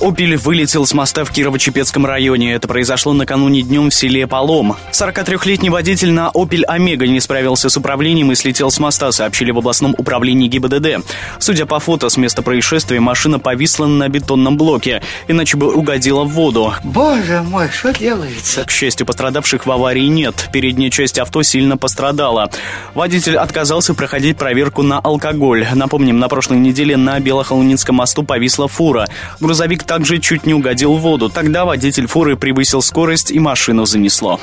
«Опель» вылетел с моста в Кирово-Чепецком районе. Это произошло накануне днем в селе Полом. 43-летний водитель на «Опель Омега» не справился с управлением и слетел с моста, сообщили в областном управлении ГИБДД. Судя по фото с места происшествия, машина повисла на бетонном блоке, иначе бы угодила в воду. Боже мой, что делается? К счастью, пострадавших в аварии нет. Передняя часть авто сильно пострадала. Водитель отказался проходить проверку на алкоголь. Напомним, на прошлой неделе на Белохолунинском мосту повисла фура. Грузовик также чуть не угодил в воду. Тогда водитель фуры превысил скорость и машину занесло.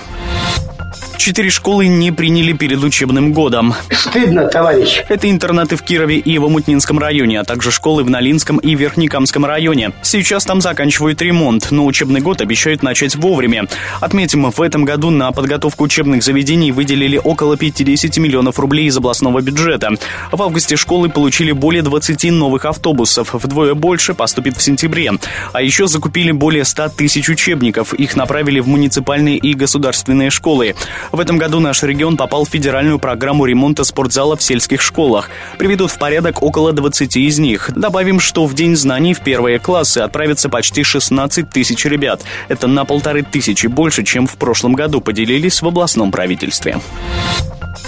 Четыре школы не приняли перед учебным годом. Стыдно, товарищ. Это интернаты в Кирове и в Мутнинском районе, а также школы в Налинском и Верхнекамском районе. Сейчас там заканчивают ремонт, но учебный год обещают начать вовремя. Отметим, в этом году на подготовку учебных заведений выделили около 50 миллионов рублей из областного бюджета. В августе школы получили более 20 новых автобусов, вдвое больше поступит в сентябре. А еще закупили более 100 тысяч учебников, их направили в муниципальные и государственные школы. В этом году наш регион попал в федеральную программу ремонта спортзалов в сельских школах. Приведут в порядок около 20 из них. Добавим, что в День знаний в первые классы отправятся почти 16 тысяч ребят. Это на полторы тысячи больше, чем в прошлом году, поделились в областном правительстве.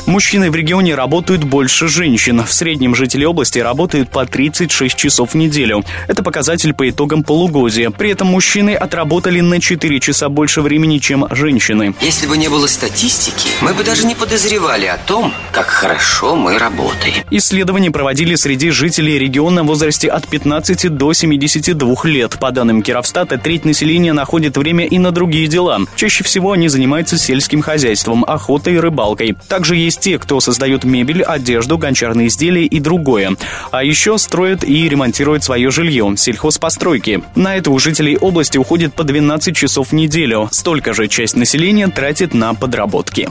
Мужчины в регионе работают больше женщин. В среднем жители области работают по 36 часов в неделю. Это показатель по итогам полугодия. При этом мужчины отработали на 4 часа больше времени, чем женщины. Если бы не было статистики, мы бы даже не подозревали о том, как хорошо мы работаем. Исследования проводили среди жителей региона в возрасте от 15 до 72 лет. По данным Кировстата, треть населения находит время и на другие дела. Чаще всего они занимаются сельским хозяйством, охотой и рыбалкой. Также есть те, кто создает мебель, одежду, гончарные изделия и другое. А еще строят и ремонтируют свое жилье, сельхозпостройки. На это у жителей области уходит по 12 часов в неделю. Столько же часть населения тратит на подработки.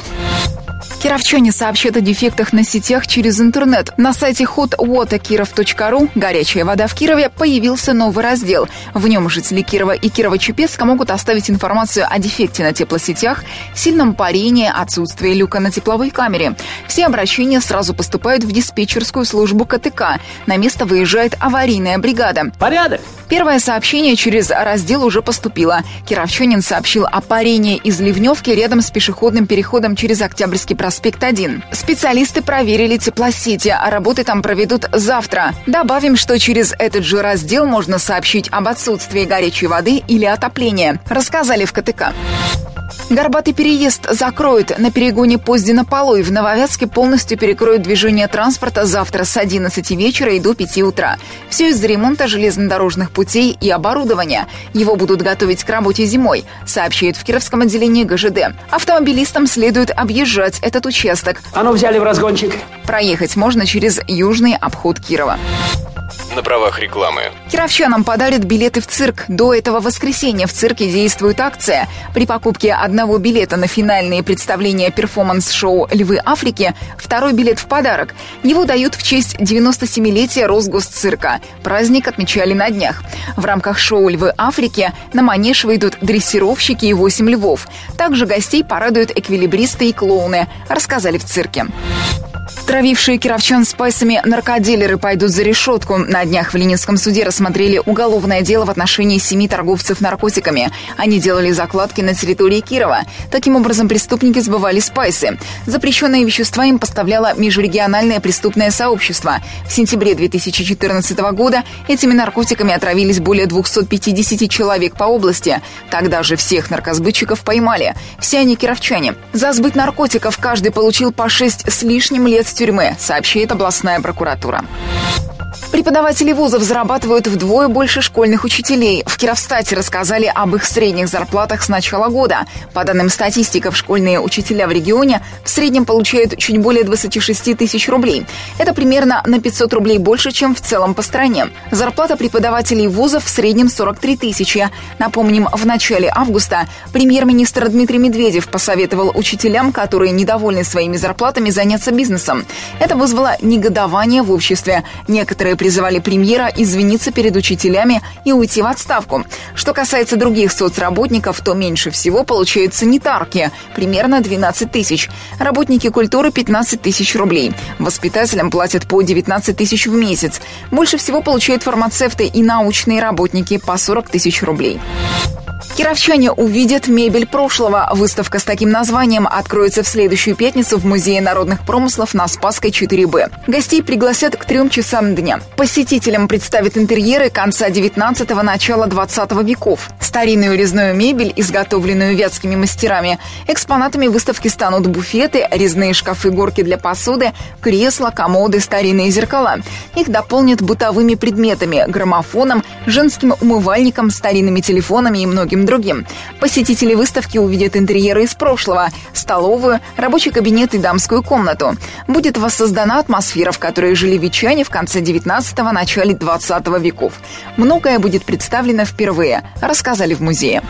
Кировчане сообщат о дефектах на сетях через интернет. На сайте hotwaterkirov.ru «Горячая вода в Кирове» появился новый раздел. В нем жители Кирова и Кирова-Чепецка могут оставить информацию о дефекте на теплосетях, сильном парении, отсутствии люка на тепловой камере. Все обращения сразу поступают в диспетчерскую службу КТК. На место выезжает аварийная бригада. Порядок. Первое сообщение через раздел уже поступило. Кировчанин сообщил о парении из Ливневки рядом с пешеходным переходом через Октябрьский проспект 1. Специалисты проверили теплосети, а работы там проведут завтра. Добавим, что через этот же раздел можно сообщить об отсутствии горячей воды или отопления, рассказали в КТК. Горбатый переезд закроют. На перегоне Поздина-Полой в Нововятске полностью перекроют движение транспорта завтра с 11 вечера и до 5 утра. Все из-за ремонта железнодорожных путей и оборудования. Его будут готовить к работе зимой, сообщает в Кировском отделении ГЖД. Автомобилистам следует объезжать этот участок. А ну взяли в разгончик. Проехать можно через южный обход Кирова на правах рекламы. Кировчанам подарят билеты в цирк. До этого воскресенья в цирке действует акция. При покупке одного билета на финальные представления перформанс-шоу «Львы Африки» второй билет в подарок. Его дают в честь 97-летия Росгосцирка. Праздник отмечали на днях. В рамках шоу «Львы Африки» на манеж выйдут дрессировщики и 8 львов. Также гостей порадуют эквилибристы и клоуны, рассказали в цирке. Травившие кировчан спайсами наркодилеры пойдут за решетку. На днях в Ленинском суде рассмотрели уголовное дело в отношении семи торговцев наркотиками. Они делали закладки на территории Кирова. Таким образом, преступники сбывали спайсы. Запрещенные вещества им поставляло межрегиональное преступное сообщество. В сентябре 2014 года этими наркотиками отравились более 250 человек по области. Тогда же всех наркосбытчиков поймали. Все они кировчане. За сбыт наркотиков каждый получил по 6 с лишним лет тюрьмы, сообщает областная прокуратура. Преподаватели вузов зарабатывают вдвое больше школьных учителей. В Кировстате рассказали об их средних зарплатах с начала года. По данным статистиков, школьные учителя в регионе в среднем получают чуть более 26 тысяч рублей. Это примерно на 500 рублей больше, чем в целом по стране. Зарплата преподавателей вузов в среднем 43 тысячи. Напомним, в начале августа премьер-министр Дмитрий Медведев посоветовал учителям, которые недовольны своими зарплатами, заняться бизнесом. Это вызвало негодование в обществе. Некоторые призывали премьера извиниться перед учителями и уйти в отставку. Что касается других соцработников, то меньше всего получают санитарки – примерно 12 тысяч. Работники культуры – 15 тысяч рублей. Воспитателям платят по 19 тысяч в месяц. Больше всего получают фармацевты и научные работники – по 40 тысяч рублей. Кировчане увидят мебель прошлого. Выставка с таким названием откроется в следующую пятницу в Музее народных промыслов на Спасской 4Б. Гостей пригласят к трем часам дня. Посетителям представят интерьеры конца 19-го, начала 20 веков. Старинную резную мебель, изготовленную вятскими мастерами. Экспонатами выставки станут буфеты, резные шкафы-горки для посуды, кресла, комоды, старинные зеркала. Их дополнят бытовыми предметами, граммофоном, женским умывальником, старинными телефонами и многим другим. Посетители выставки увидят интерьеры из прошлого, столовую, рабочий кабинет и дамскую комнату. Будет воссоздана атмосфера, в которой жили ветчане в конце 19-го, начале 20 веков. Многое будет представлено впервые, рассказали в музее.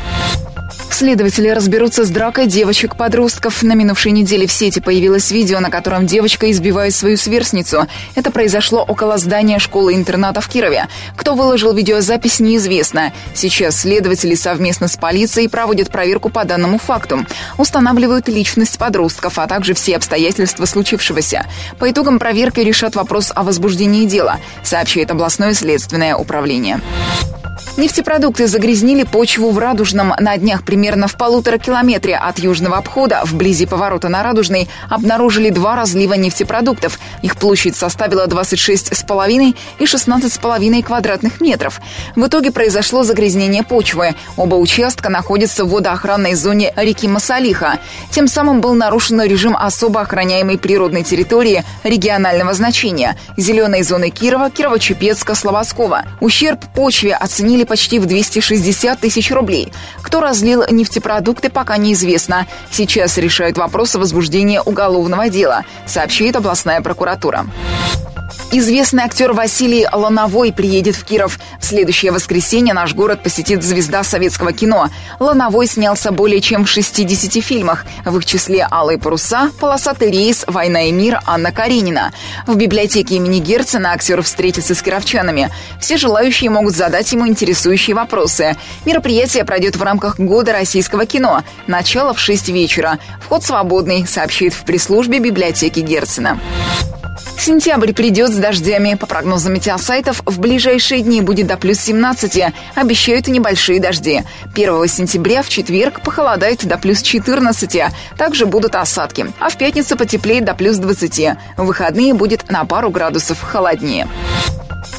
Следователи разберутся с дракой девочек-подростков. На минувшей неделе в сети появилось видео, на котором девочка избивает свою сверстницу. Это произошло около здания школы-интерната в Кирове. Кто выложил видеозапись, неизвестно. Сейчас следователи совместно с полицией проводят проверку по данному факту. Устанавливают личность подростков, а также все обстоятельства случившегося. По итогам проверки решат вопрос о возбуждении дела, сообщает областное следственное управление. Нефтепродукты загрязнили почву в Радужном. На днях примерно в полутора километре от южного обхода, вблизи поворота на Радужный, обнаружили два разлива нефтепродуктов. Их площадь составила 26,5 и 16,5 квадратных метров. В итоге произошло загрязнение почвы. Оба участка находятся в водоохранной зоне реки Масалиха. Тем самым был нарушен режим особо охраняемой природной территории регионального значения – зеленой зоны Кирова, Кирово-Чепецка, Слободского. Ущерб почве оценили почти в 260 тысяч рублей. Кто разлил нефтепродукты, пока неизвестно. Сейчас решают вопрос о возбуждении уголовного дела, сообщает областная прокуратура. Известный актер Василий Лановой приедет в Киров. В следующее воскресенье наш город посетит звезда советского кино. Лановой снялся более чем в 60 фильмах. В их числе «Алые паруса», «Полосатый рейс», «Война и мир», «Анна Каренина». В библиотеке имени Герцена актер встретится с кировчанами. Все желающие могут задать ему интересующие вопросы. Мероприятие пройдет в рамках Года российского кино. Начало в 6 вечера. Вход свободный, сообщит в пресс-службе библиотеки Герцена. Сентябрь придет с дождями. По прогнозам метеосайтов, в ближайшие дни будет до плюс 17. Обещают небольшие дожди. 1 сентября в четверг похолодает до плюс 14. Также будут осадки. А в пятницу потеплеет до плюс 20. В выходные будет на пару градусов холоднее.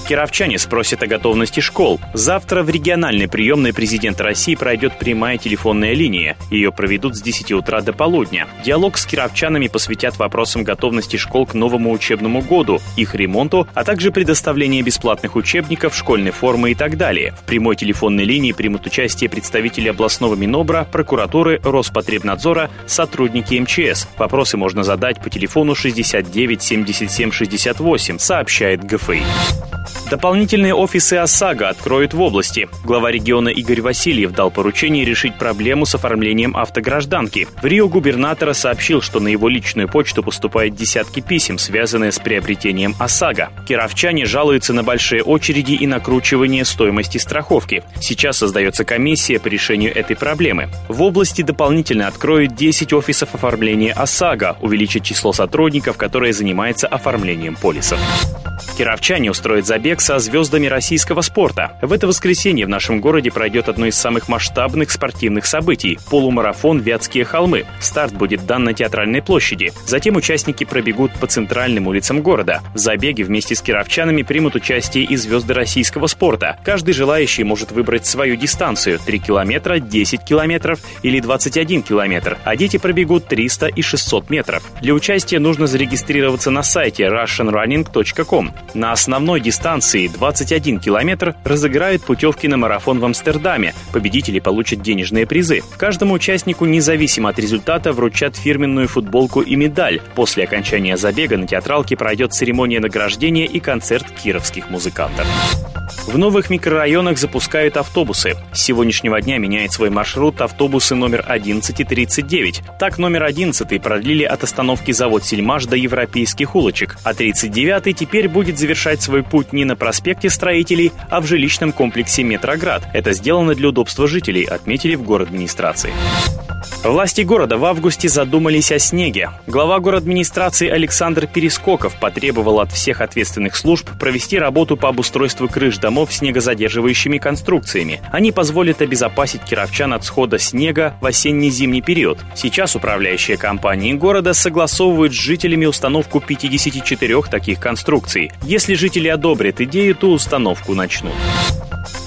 Кировчане спросят о готовности школ. Завтра в региональной приемной президента России пройдет прямая телефонная линия. Ее проведут с 10 утра до полудня. Диалог с кировчанами посвятят вопросам готовности школ к новому учебному году, их ремонту, а также предоставление бесплатных учебников, школьной формы и так далее. В прямой телефонной линии примут участие представители областного Минобра, прокуратуры, Роспотребнадзора, сотрудники МЧС. Вопросы можно задать по телефону 69 77 68, сообщает ГФИ. Дополнительные офисы ОСАГО откроют в области. Глава региона Игорь Васильев дал поручение решить проблему с оформлением автогражданки. В Рио губернатора сообщил, что на его личную почту поступают десятки писем, связанные с приобретением ОСАГО. Кировчане жалуются на большие очереди и накручивание стоимости страховки. Сейчас создается комиссия по решению этой проблемы. В области дополнительно откроют 10 офисов оформления ОСАГО, увеличат число сотрудников, которые занимаются оформлением полисов. Кировчане устроят забег со звездами российского спорта. В это воскресенье в нашем городе пройдет одно из самых масштабных спортивных событий – полумарафон «Вятские холмы». Старт будет дан на Театральной площади. Затем участники пробегут по центральным улицам города. В забеге вместе с кировчанами примут участие и звезды российского спорта. Каждый желающий может выбрать свою дистанцию – 3 километра, 10 километров или 21 километр, а дети пробегут 300 и 600 метров. Для участия нужно зарегистрироваться на сайте russianrunning.com. На основной дистанции 21 километр разыграют путевки на марафон в Амстердаме. Победители получат денежные призы. Каждому участнику, независимо от результата, вручат фирменную футболку и медаль. После окончания забега на театралке пройдет церемония награждения и концерт кировских музыкантов. В новых микрорайонах запускают автобусы. С сегодняшнего дня меняет свой маршрут автобусы номер 11 и 39. Так, номер 11 продлили от остановки завод Сельмаш до Европейских улочек, а 39 теперь будет завершать свой путь не на проспекте строителей, а в жилищном комплексе «Метроград». Это сделано для удобства жителей, отметили в город администрации. Власти города в августе задумались о снеге. Глава город администрации Александр Перескоков потребовал от всех ответственных служб провести работу по обустройству крыш домов снегозадерживающими конструкциями. Они позволят обезопасить кировчан от схода снега в осенне-зимний период. Сейчас управляющие компании города согласовывают с жителями установку 54 таких конструкций. Если жители одобрят идею, то установку начнут.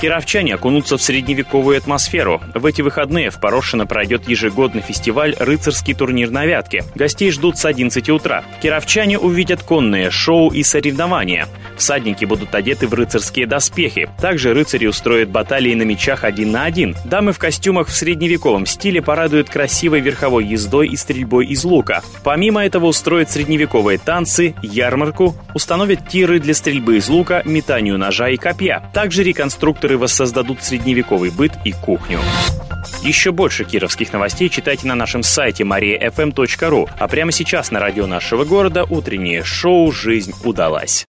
Кировчане окунутся в средневековую атмосферу. В эти выходные в Порошино пройдет ежегодный фестиваль «Рыцарский турнир на Вятке». Гостей ждут с 11 утра. Кировчане увидят конные шоу и соревнования. Всадники будут одеты в рыцарские доспехи. Также рыцари устроят баталии на мечах один на один. Дамы в костюмах в средневековом стиле порадуют красивой верховой ездой и стрельбой из лука. Помимо этого устроят средневековые танцы, ярмарку, установят тиры для стрельбы из лука, метанию ножа и копья. Также реконструкторы воссоздадут средневековый быт и кухню. Еще больше кировских новостей читайте на нашем сайте mariafm.ru. А прямо сейчас на радио нашего города утреннее шоу «Жизнь удалась».